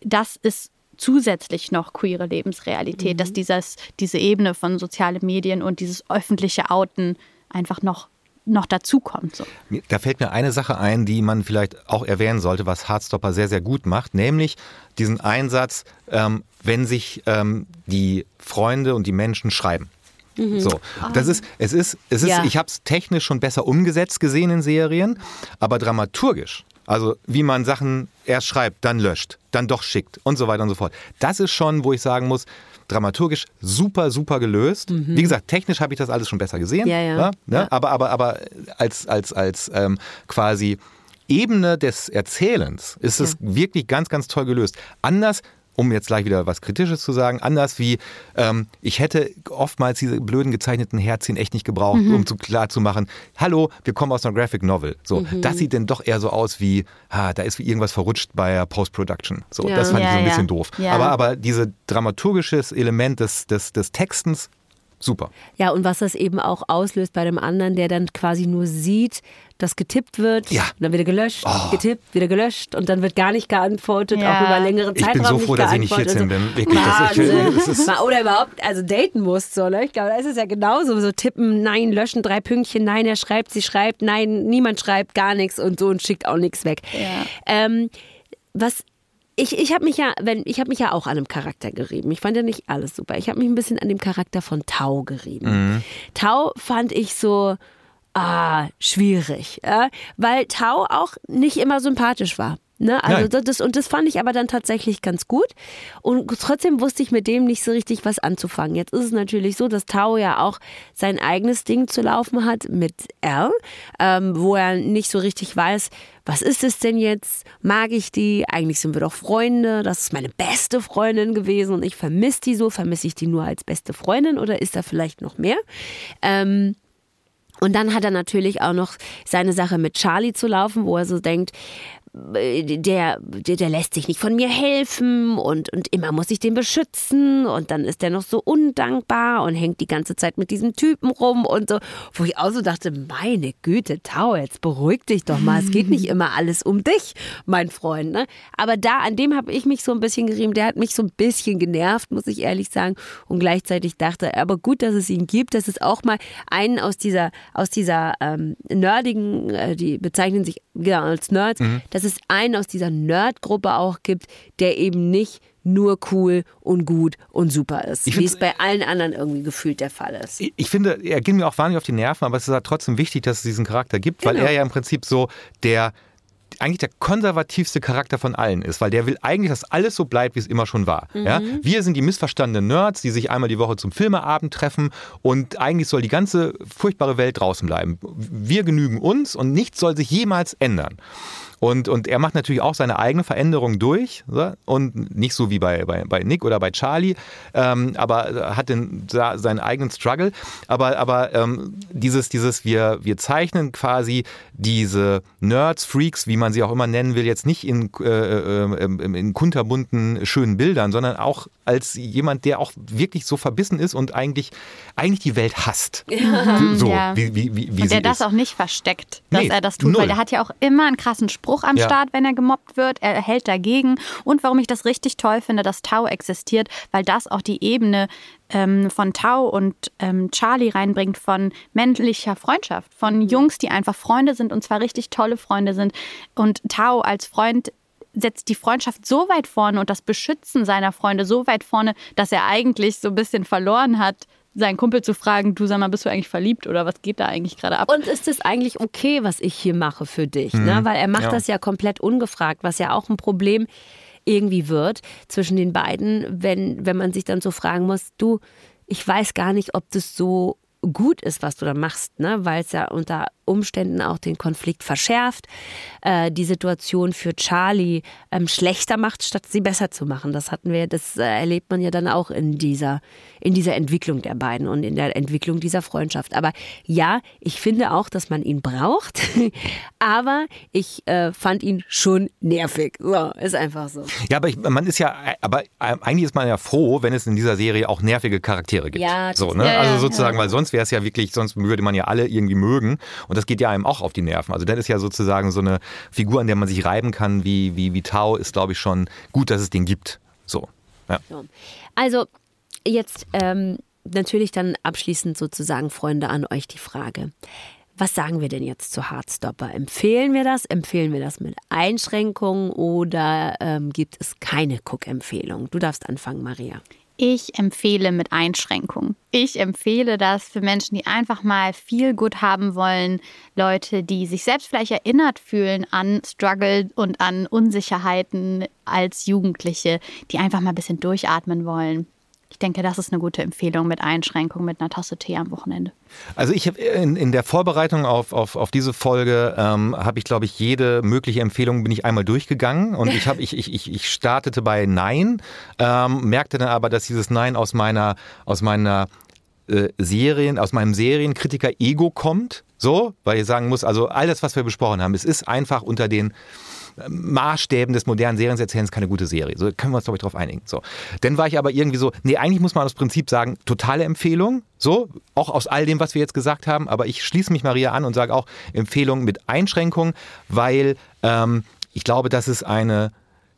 das ist zusätzlich noch queere Lebensrealität, mhm. dass dieses, diese Ebene von sozialen Medien und dieses öffentliche Outen einfach noch noch dazukommt. So. Da fällt mir eine Sache ein, die man vielleicht auch erwähnen sollte, was Hardstopper sehr, sehr gut macht, nämlich diesen Einsatz, ähm, wenn sich ähm, die Freunde und die Menschen schreiben. Mhm. So, das ist, es ist, es ist, ja. ich habe es technisch schon besser umgesetzt gesehen in Serien, aber dramaturgisch, also wie man Sachen erst schreibt, dann löscht, dann doch schickt und so weiter und so fort. Das ist schon, wo ich sagen muss, dramaturgisch super, super gelöst. Mhm. Wie gesagt, technisch habe ich das alles schon besser gesehen. Ja, ja. Ne? ja. Aber, aber, aber als, als, als ähm, quasi Ebene des Erzählens ist es wirklich ganz, ganz toll gelöst. Anders um jetzt gleich wieder was Kritisches zu sagen, anders wie ähm, ich hätte oftmals diese blöden gezeichneten Herzchen echt nicht gebraucht, mhm. um zu klar zu machen, hallo, wir kommen aus einer Graphic Novel. So, mhm. das sieht denn doch eher so aus wie, ha, da ist irgendwas verrutscht bei Post-Production. So, ja. das fand ja, ich so ein bisschen doof. Aber, aber diese dramaturgisches Element des, des, des Textens Super. Ja, und was das eben auch auslöst bei dem anderen, der dann quasi nur sieht, dass getippt wird, ja. dann wieder gelöscht, oh. getippt, wieder gelöscht und dann wird gar nicht geantwortet, ja. auch über längere Zeit. Ich bin so froh, dass ich nicht 14 bin. Wirklich, das ich, Oder überhaupt, also daten muss so, ne? Ich glaube, da ist es ja genauso. So tippen, nein, löschen, drei Pünktchen, nein, er schreibt, sie schreibt, nein, niemand schreibt, gar nichts und so und schickt auch nichts weg. Ja. Ähm, was ich, ich habe mich ja, wenn ich habe mich ja auch an einem Charakter gerieben. Ich fand ja nicht alles super. Ich habe mich ein bisschen an dem Charakter von Tau gerieben. Mhm. Tau fand ich so ah, schwierig, ja? weil Tau auch nicht immer sympathisch war. Ne? Also das, und das fand ich aber dann tatsächlich ganz gut. Und trotzdem wusste ich mit dem nicht so richtig was anzufangen. Jetzt ist es natürlich so, dass Tao ja auch sein eigenes Ding zu laufen hat mit R, ähm, wo er nicht so richtig weiß, was ist es denn jetzt? Mag ich die? Eigentlich sind wir doch Freunde. Das ist meine beste Freundin gewesen und ich vermisse die so. Vermisse ich die nur als beste Freundin oder ist da vielleicht noch mehr? Ähm, und dann hat er natürlich auch noch seine Sache mit Charlie zu laufen, wo er so denkt, der, der, der, lässt sich nicht von mir helfen und, und immer muss ich den beschützen und dann ist der noch so undankbar und hängt die ganze Zeit mit diesem Typen rum und so, wo ich auch so dachte, meine Güte, Tau, jetzt beruhig dich doch mal, es geht nicht immer alles um dich, mein Freund, ne? Aber da, an dem habe ich mich so ein bisschen gerieben, der hat mich so ein bisschen genervt, muss ich ehrlich sagen. Und gleichzeitig dachte, aber gut, dass es ihn gibt, dass es auch mal einen aus dieser, aus dieser ähm, nerdigen, äh, die bezeichnen sich genau als Nerds, mhm. dass es einen aus dieser Nerd-Gruppe auch gibt, der eben nicht nur cool und gut und super ist, wie es bei allen anderen irgendwie gefühlt der Fall ist. Ich, ich, finde, er ging mir auch wahnsinnig auf die Nerven, aber es ist halt trotzdem wichtig, dass es diesen Charakter gibt, genau. weil er ja im Prinzip so der eigentlich der konservativste Charakter von allen ist, weil der will eigentlich, dass alles so bleibt, wie es immer schon war. Mhm. Ja? Wir sind die missverstandenen Nerds, die sich einmal die Woche zum Filmeabend treffen und eigentlich soll die ganze furchtbare Welt draußen bleiben. Wir genügen uns und nichts soll sich jemals ändern. Und, und er macht natürlich auch seine eigene Veränderung durch so? und nicht so wie bei, bei, bei Nick oder bei Charlie, ähm, aber hat den, seinen eigenen Struggle. Aber, aber ähm, dieses, dieses wir, wir zeichnen quasi diese Nerds, Freaks, wie man sie auch immer nennen will, jetzt nicht in, äh, äh, in kunterbunten, schönen Bildern, sondern auch als jemand, der auch wirklich so verbissen ist und eigentlich, eigentlich die Welt hasst. Ja. So, ja. Wie, wie, wie, wie und der das auch nicht versteckt, dass nee, er das tut, null. weil der hat ja auch immer einen krassen Spruch Spruch am ja. Start, wenn er gemobbt wird. Er hält dagegen. Und warum ich das richtig toll finde, dass Tau existiert, weil das auch die Ebene ähm, von Tau und ähm, Charlie reinbringt von männlicher Freundschaft, von mhm. Jungs, die einfach Freunde sind und zwar richtig tolle Freunde sind. Und Tau als Freund setzt die Freundschaft so weit vorne und das Beschützen seiner Freunde so weit vorne, dass er eigentlich so ein bisschen verloren hat, seinen Kumpel zu fragen, du sag mal, bist du eigentlich verliebt oder was geht da eigentlich gerade ab? Und ist es eigentlich okay, was ich hier mache für dich? Ne? Mhm. Ne? Weil er macht ja. das ja komplett ungefragt, was ja auch ein Problem irgendwie wird zwischen den beiden, wenn, wenn man sich dann so fragen muss, du, ich weiß gar nicht, ob das so gut ist, was du da machst, ne? weil es ja unter Umständen auch den Konflikt verschärft, äh, die Situation für Charlie ähm, schlechter macht, statt sie besser zu machen. Das hatten wir, das äh, erlebt man ja dann auch in dieser, in dieser Entwicklung der beiden und in der Entwicklung dieser Freundschaft. Aber ja, ich finde auch, dass man ihn braucht, aber ich äh, fand ihn schon nervig. So, ist einfach so. Ja, aber ich, man ist ja, aber äh, eigentlich ist man ja froh, wenn es in dieser Serie auch nervige Charaktere gibt. Ja, so, ne? Ja, also sozusagen, ja. weil sonst wäre es ja wirklich, sonst würde man ja alle irgendwie mögen. Und das geht ja einem auch auf die Nerven. Also das ist ja sozusagen so eine Figur, an der man sich reiben kann, wie, wie, wie Tau, ist glaube ich schon gut, dass es den gibt. So. Ja. Also jetzt ähm, natürlich dann abschließend sozusagen, Freunde, an euch die Frage. Was sagen wir denn jetzt zu Hardstopper? Empfehlen wir das? Empfehlen wir das mit Einschränkungen oder ähm, gibt es keine Cook-Empfehlung? Du darfst anfangen, Maria. Ich empfehle mit Einschränkungen. Ich empfehle das für Menschen, die einfach mal viel gut haben wollen, Leute, die sich selbst vielleicht erinnert fühlen an Struggle und an Unsicherheiten als Jugendliche, die einfach mal ein bisschen durchatmen wollen. Ich denke, das ist eine gute Empfehlung mit Einschränkung, mit einer Tasse Tee am Wochenende. Also ich habe in, in, der Vorbereitung auf, auf, auf diese Folge ähm, habe ich, glaube ich, jede mögliche Empfehlung bin ich einmal durchgegangen und ich habe ich, ich, ich startete bei Nein, ähm, merkte dann aber, dass dieses Nein aus meiner aus meiner äh, Serien, aus meinem Serienkritiker Ego kommt, so, weil ich sagen muss, also alles, was wir besprochen haben, es ist einfach unter den Maßstäben des modernen Serienerzählens keine gute Serie. So können wir uns, glaube ich, darauf einigen. So. Dann war ich aber irgendwie so, nee, eigentlich muss man aus Prinzip sagen, totale Empfehlung. So, auch aus all dem, was wir jetzt gesagt haben. Aber ich schließe mich Maria an und sage auch Empfehlung mit Einschränkung, weil ähm, ich glaube, dass es eine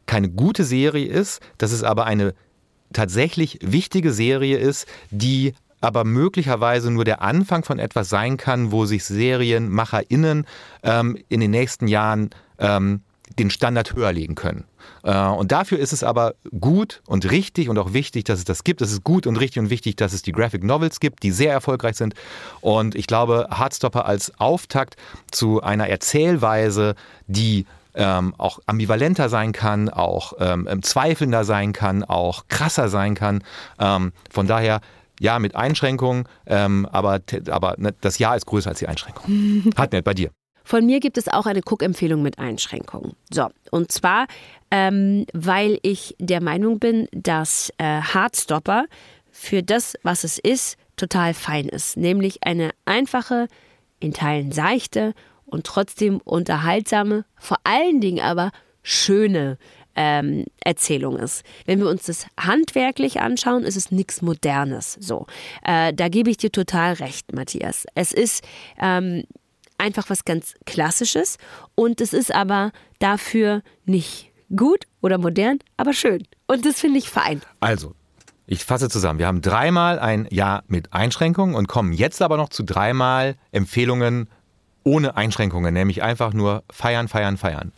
keine gute Serie ist, dass es aber eine tatsächlich wichtige Serie ist, die aber möglicherweise nur der Anfang von etwas sein kann, wo sich SerienmacherInnen ähm, in den nächsten Jahren ähm, den Standard höher legen können. Äh, und dafür ist es aber gut und richtig und auch wichtig, dass es das gibt. Es ist gut und richtig und wichtig, dass es die Graphic Novels gibt, die sehr erfolgreich sind. Und ich glaube, Hardstopper als Auftakt zu einer Erzählweise, die ähm, auch ambivalenter sein kann, auch ähm, zweifelnder sein kann, auch krasser sein kann. Ähm, von daher ja, mit Einschränkungen, ähm, aber, aber ne, das Ja ist größer als die Einschränkung. Hat nicht bei dir. Von mir gibt es auch eine Cook-Empfehlung mit Einschränkungen. So, und zwar, ähm, weil ich der Meinung bin, dass äh, Hardstopper für das, was es ist, total fein ist. Nämlich eine einfache, in Teilen seichte und trotzdem unterhaltsame, vor allen Dingen aber schöne ähm, Erzählung ist. Wenn wir uns das handwerklich anschauen, ist es nichts Modernes. So, äh, da gebe ich dir total recht, Matthias. Es ist ähm, einfach was ganz Klassisches und es ist aber dafür nicht gut oder modern, aber schön. Und das finde ich fein. Also, ich fasse zusammen. Wir haben dreimal ein Ja mit Einschränkungen und kommen jetzt aber noch zu dreimal Empfehlungen ohne Einschränkungen, nämlich einfach nur feiern, feiern, feiern.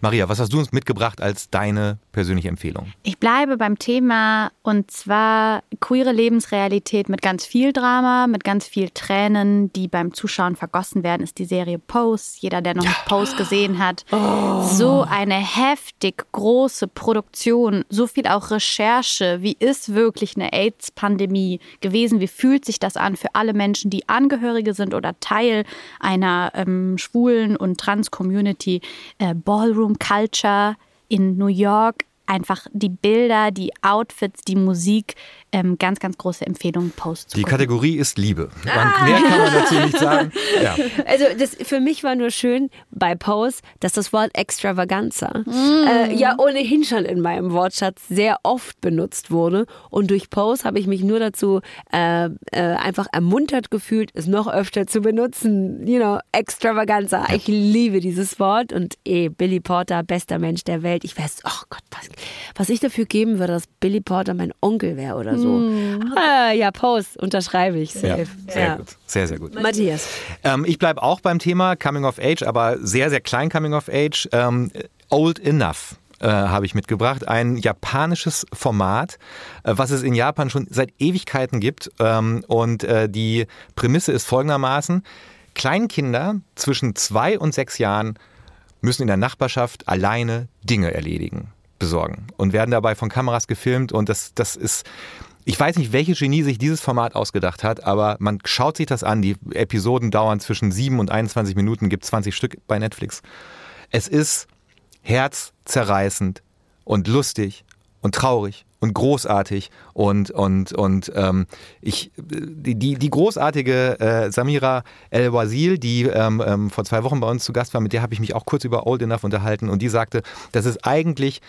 Maria, was hast du uns mitgebracht als deine persönliche Empfehlung? Ich bleibe beim Thema und zwar queere Lebensrealität mit ganz viel Drama, mit ganz viel Tränen, die beim Zuschauen vergossen werden, ist die Serie Pose. Jeder, der noch ja. Pose gesehen hat. Oh. So eine heftig große Produktion, so viel auch Recherche. Wie ist wirklich eine AIDS-Pandemie gewesen? Wie fühlt sich das an für alle Menschen, die Angehörige sind oder Teil einer ähm, schwulen und trans-Community? Äh, Ballroom Culture in New York einfach die Bilder, die Outfits, die Musik. Ähm, ganz, ganz große Empfehlung, Post zu Die gucken. Kategorie ist Liebe. Ah. Mehr kann man dazu nicht sagen. Ja. Also das, für mich war nur schön bei Pose, dass das Wort Extravaganza mm. äh, ja ohnehin schon in meinem Wortschatz sehr oft benutzt wurde. Und durch Pose habe ich mich nur dazu äh, äh, einfach ermuntert gefühlt, es noch öfter zu benutzen. You know, Extravaganza. Ich liebe dieses Wort und eh, Billy Porter, bester Mensch der Welt. Ich weiß, oh Gott, was, was ich dafür geben würde, dass Billy Porter mein Onkel wäre oder so. Mm. Ah, ja, Post, unterschreibe ich. Safe. Ja, sehr ja. gut. Sehr, sehr gut. Matthias. Ähm, ich bleibe auch beim Thema Coming of Age, aber sehr, sehr klein Coming of Age. Ähm, old Enough. Äh, habe ich mitgebracht. Ein japanisches Format, äh, was es in Japan schon seit Ewigkeiten gibt. Ähm, und äh, die Prämisse ist folgendermaßen. Kleinkinder zwischen zwei und sechs Jahren müssen in der Nachbarschaft alleine Dinge erledigen, besorgen und werden dabei von Kameras gefilmt und das, das ist, ich weiß nicht, welches Genie sich dieses Format ausgedacht hat, aber man schaut sich das an. Die Episoden dauern zwischen 7 und 21 Minuten, gibt 20 Stück bei Netflix. Es ist herzzerreißend und lustig und traurig und großartig und und und ähm, ich die die großartige äh, Samira El Wazil, die ähm, ähm, vor zwei Wochen bei uns zu Gast war, mit der habe ich mich auch kurz über Old Enough unterhalten und die sagte, das ist eigentlich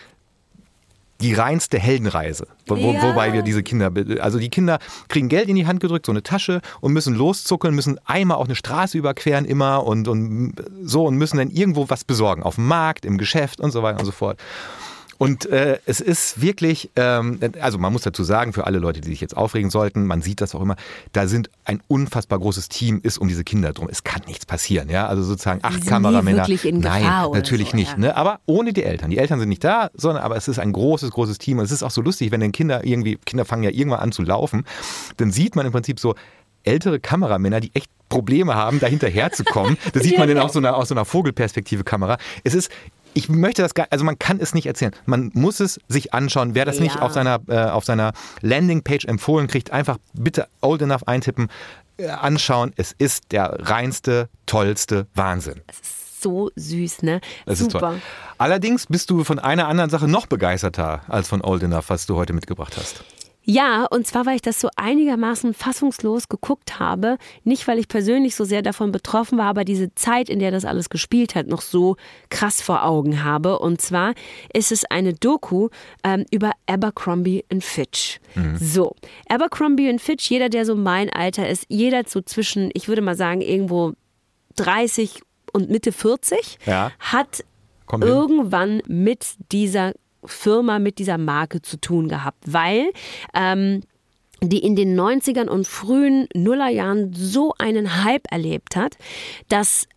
die reinste Heldenreise, wo, ja. wobei wir diese Kinder, also die Kinder kriegen Geld in die Hand gedrückt, so eine Tasche und müssen loszuckeln, müssen einmal auch eine Straße überqueren immer und, und so und müssen dann irgendwo was besorgen, auf dem Markt, im Geschäft und so weiter und so fort. Und äh, es ist wirklich, ähm, also man muss dazu sagen, für alle Leute, die sich jetzt aufregen sollten, man sieht das auch immer, da sind ein unfassbar großes Team ist um diese Kinder drum. Es kann nichts passieren, ja. Also sozusagen acht sind Kameramänner. Wirklich in Gefahr Nein, natürlich so, nicht. Ja. Ne? Aber ohne die Eltern. Die Eltern sind nicht da, sondern aber es ist ein großes, großes Team. Und es ist auch so lustig, wenn den Kinder irgendwie, Kinder fangen ja irgendwann an zu laufen, dann sieht man im Prinzip so ältere Kameramänner, die echt Probleme haben, da hinterherzukommen. Das sieht man dann auch so einer, aus so einer Vogelperspektive Kamera. Es ist ich möchte das gar, also man kann es nicht erzählen. Man muss es sich anschauen. Wer das ja. nicht auf seiner, äh, auf seiner Landingpage empfohlen kriegt, einfach bitte Old Enough eintippen, äh, anschauen. Es ist der reinste, tollste Wahnsinn. Es ist so süß, ne? Das Super. Allerdings bist du von einer anderen Sache noch begeisterter als von Old Enough, was du heute mitgebracht hast. Ja, und zwar, weil ich das so einigermaßen fassungslos geguckt habe. Nicht, weil ich persönlich so sehr davon betroffen war, aber diese Zeit, in der das alles gespielt hat, noch so krass vor Augen habe. Und zwar ist es eine Doku ähm, über Abercrombie Fitch. Mhm. So, Abercrombie Fitch, jeder, der so mein Alter ist, jeder so zwischen, ich würde mal sagen, irgendwo 30 und Mitte 40, ja. hat irgendwann mit dieser Firma mit dieser Marke zu tun gehabt, weil ähm, die in den 90ern und frühen Nullerjahren so einen Hype erlebt hat, dass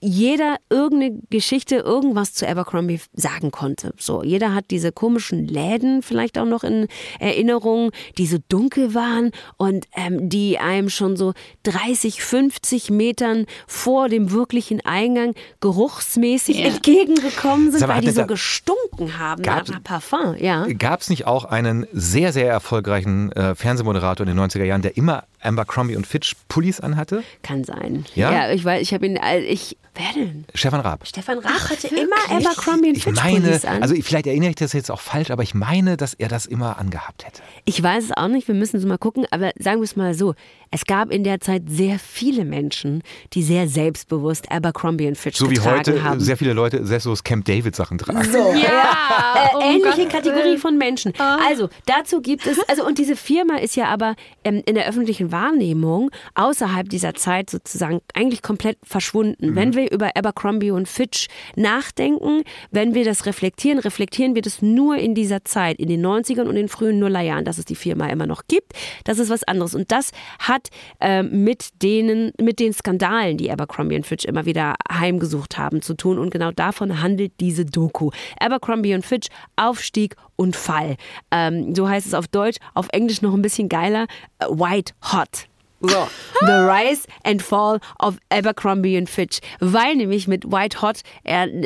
jeder irgendeine Geschichte, irgendwas zu Abercrombie sagen konnte. So, jeder hat diese komischen Läden vielleicht auch noch in Erinnerung, die so dunkel waren und ähm, die einem schon so 30, 50 Metern vor dem wirklichen Eingang geruchsmäßig yeah. entgegengekommen sind, weil die so gestunken haben gab, nach Parfum. Ja. Gab es nicht auch einen sehr, sehr erfolgreichen äh, Fernsehmoderator in den 90er Jahren, der immer Abercrombie und Fitch Pullis anhatte? Kann sein. Ja, ja ich weiß, ich habe ihn, äh, ich, wer denn? Stefan Raab. Stefan Raab Ach, hatte wirklich? immer Abercrombie und Fitch meine, Pullis an. Also vielleicht erinnere ich das jetzt auch falsch, aber ich meine, dass er das immer angehabt hätte. Ich weiß es auch nicht, wir müssen es mal gucken, aber sagen wir es mal so, es gab in der Zeit sehr viele Menschen, die sehr selbstbewusst Abercrombie und Fitch so getragen haben. So wie heute haben. sehr viele Leute selbstbewusst Camp David Sachen tragen. So, ja. Äh, ähnliche Gott Kategorie von Menschen. Oh. Also dazu gibt es, also und diese Firma ist ja aber ähm, in der öffentlichen Wahrnehmung außerhalb dieser Zeit sozusagen eigentlich komplett verschwunden. Mhm. Wenn wir über Abercrombie und Fitch nachdenken, wenn wir das reflektieren, reflektieren wir das nur in dieser Zeit, in den 90ern und den frühen Nullerjahren, dass es die Firma immer noch gibt. Das ist was anderes. Und das hat äh, mit denen, mit den Skandalen, die Abercrombie und Fitch immer wieder heimgesucht haben, zu tun. Und genau davon handelt diese Doku. Abercrombie und Fitch, Aufstieg und Fall. Ähm, so heißt es auf Deutsch, auf Englisch noch ein bisschen geiler, äh, White Hot. So, The Rise and Fall of Abercrombie and Fitch. Weil nämlich mit White Hot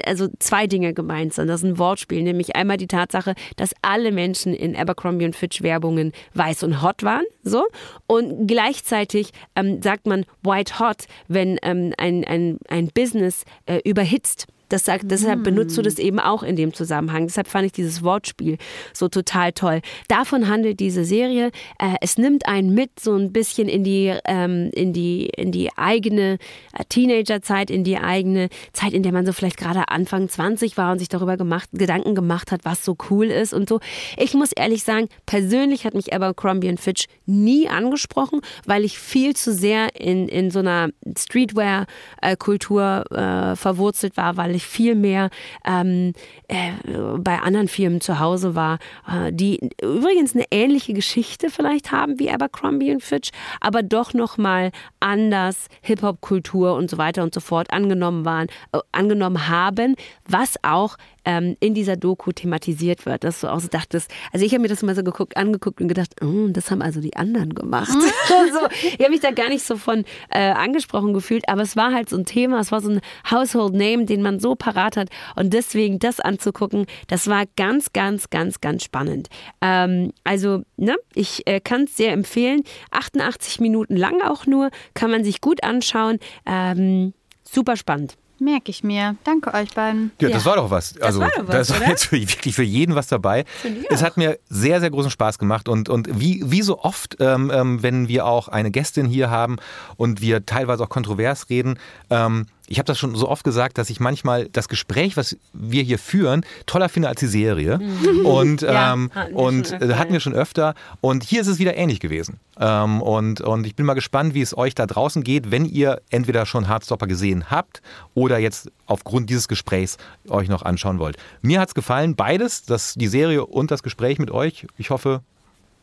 also zwei Dinge gemeint sind. Das ist ein Wortspiel, nämlich einmal die Tatsache, dass alle Menschen in Abercrombie und Fitch Werbungen weiß und hot waren. So. Und gleichzeitig ähm, sagt man White Hot, wenn ähm, ein, ein, ein Business äh, überhitzt Das sagt, deshalb benutzt du das eben auch in dem Zusammenhang. Deshalb fand ich dieses Wortspiel so total toll. Davon handelt diese Serie. Äh, es nimmt einen mit so ein bisschen in die, ähm, in die, in die eigene äh, Teenagerzeit, in die eigene Zeit, in der man so vielleicht gerade Anfang 20 war und sich darüber gemacht, Gedanken gemacht hat, was so cool ist und so. Ich muss ehrlich sagen, persönlich hat mich Abercrombie Fitch nie angesprochen, weil ich viel zu sehr in, in so einer Streetwear-Kultur äh, verwurzelt war, weil ich viel mehr ähm, äh, bei anderen Firmen zu Hause war, äh, die übrigens eine ähnliche Geschichte vielleicht haben wie Abercrombie Fitch, aber doch noch mal anders Hip-Hop-Kultur und so weiter und so fort angenommen waren, äh, angenommen haben, was auch ähm, in dieser Doku thematisiert wird, dass du auch so dachtest, also ich habe mir das mal so geguckt, angeguckt und gedacht, oh, das haben also die anderen gemacht. so, ich habe mich da gar nicht so von äh, angesprochen gefühlt, aber es war halt so ein Thema, es war so ein Household Name, den man so parat hat und deswegen das anzugucken, das war ganz, ganz, ganz, ganz spannend. Ähm, also, ne, ich äh, kann es sehr empfehlen. 88 Minuten lang auch nur, kann man sich gut anschauen. Ähm, super spannend. Merke ich mir. Danke euch beiden. Ja, das war doch was. Also, war doch was, das war jetzt für, wirklich für jeden was dabei. Es hat mir sehr, sehr großen Spaß gemacht. Und, und wie, wie so oft, ähm, ähm, wenn wir auch eine Gästin hier haben und wir teilweise auch kontrovers reden, ähm, ich habe das schon so oft gesagt, dass ich manchmal das Gespräch, was wir hier führen, toller finde als die Serie. Und, Ja, ähm, hatten wir und schon äh, öfter, hatten wir schon öfter. Und hier ist es wieder ähnlich gewesen. Ähm, und, und ich bin mal gespannt, wie es euch da draußen geht, wenn ihr entweder schon Hardstopper gesehen habt oder jetzt aufgrund dieses Gesprächs euch noch anschauen wollt. Mir hat's gefallen, beides, das, die Serie und das Gespräch mit euch. Ich hoffe,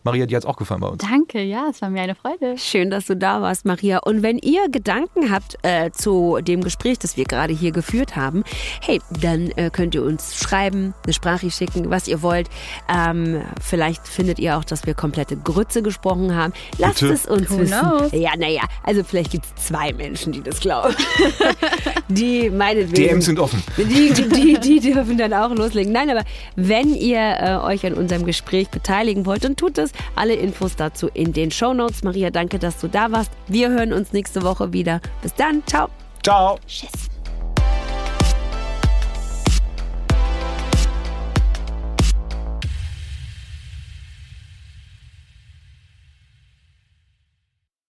Maria, dir hat's auch gefallen bei uns. Danke, ja, es war mir eine Freude. Schön, dass du da warst, Maria. Und wenn ihr Gedanken habt äh, zu dem Gespräch, das wir gerade hier geführt haben, hey, dann äh, könnt ihr uns schreiben, eine Sprache schicken, was ihr wollt. Ähm, vielleicht findet ihr auch, dass wir komplette Grütze gesprochen haben. Lasst Bitte? es uns Who wissen. knows? Ja, naja, also vielleicht gibt es zwei Menschen, die das glauben. die meinetwegen. DMs sind offen. Die, die, die, die dürfen dann auch loslegen. Nein, aber wenn ihr äh, euch an unserem Gespräch beteiligen wollt, dann tut es. Alle Infos dazu in den Shownotes. Maria, danke, dass du da warst. Wir hören uns nächste Woche wieder. Bis dann. Ciao. Ciao. Tschüss.